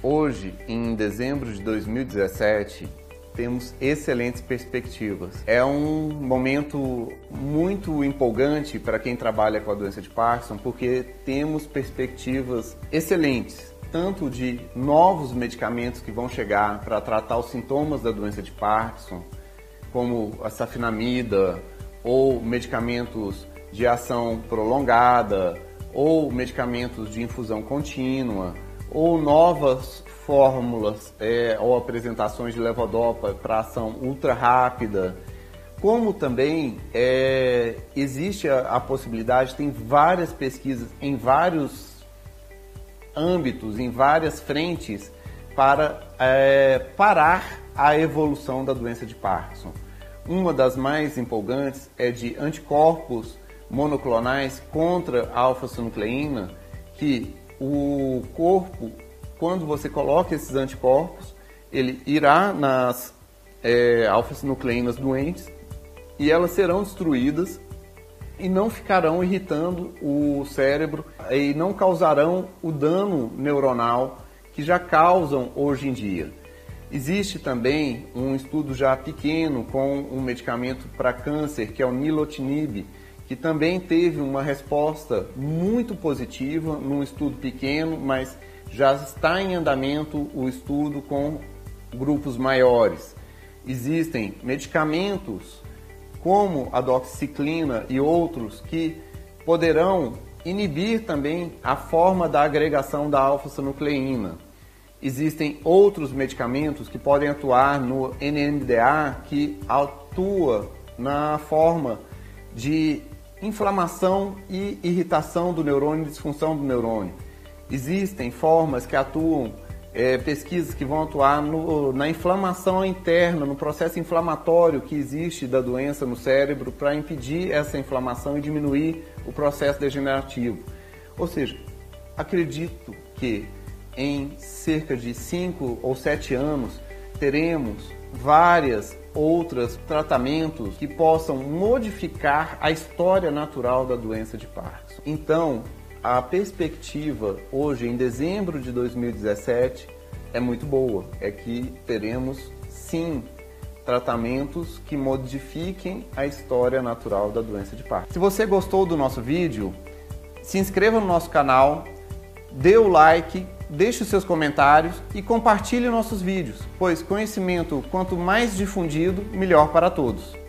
Hoje, em dezembro de 2017, temos excelentes perspectivas. É um momento muito empolgante para quem trabalha com a doença de Parkinson, porque temos perspectivas excelentes, tanto de novos medicamentos que vão chegar para tratar os sintomas da doença de Parkinson, como a safinamida, ou medicamentos de ação prolongada, ou medicamentos de infusão contínua, ou novas fórmulas é, ou apresentações de levodopa para ação ultra rápida, como também é, existe a, a, possibilidade, tem várias pesquisas em vários âmbitos, em várias frentes, para é, parar a evolução da doença de Parkinson. Uma das mais empolgantes é de anticorpos monoclonais contra a alfa-sinucleína, que o corpo quando você coloca esses anticorpos, ele irá nas é, alfa-sinucleínas doentes e elas serão destruídas e não ficarão irritando o cérebro e não causarão o dano neuronal que já causam hoje em dia. Existe também um estudo já pequeno com um medicamento para câncer, que é o nilotinib, que também teve uma resposta muito positiva num estudo pequeno, mas já está em andamento o estudo com grupos maiores. Existem medicamentos como a doxiciclina e outros que poderão inibir também a forma da agregação da alfa-sinucleína. Existem outros medicamentos que podem atuar no NMDA que atua na forma de inflamação e irritação do neurônio, disfunção do neurônio. Existem formas que atuam, é, pesquisas que vão atuar no, na inflamação interna, no processo inflamatório que existe da doença no cérebro para impedir essa inflamação e diminuir o processo degenerativo. Ou seja, acredito que em cerca de 5 ou 7 anos teremos várias outros tratamentos que possam modificar a história natural da doença de Parkinson. Então, a perspectiva hoje, em dezembro de 2017, é muito boa. É que teremos, sim, tratamentos que modifiquem a história natural da doença de Parkinson. Se você gostou do nosso vídeo, se inscreva no nosso canal, dê o like, deixe os seus comentários e compartilhe nossos vídeos, pois conhecimento quanto mais difundido, melhor para todos.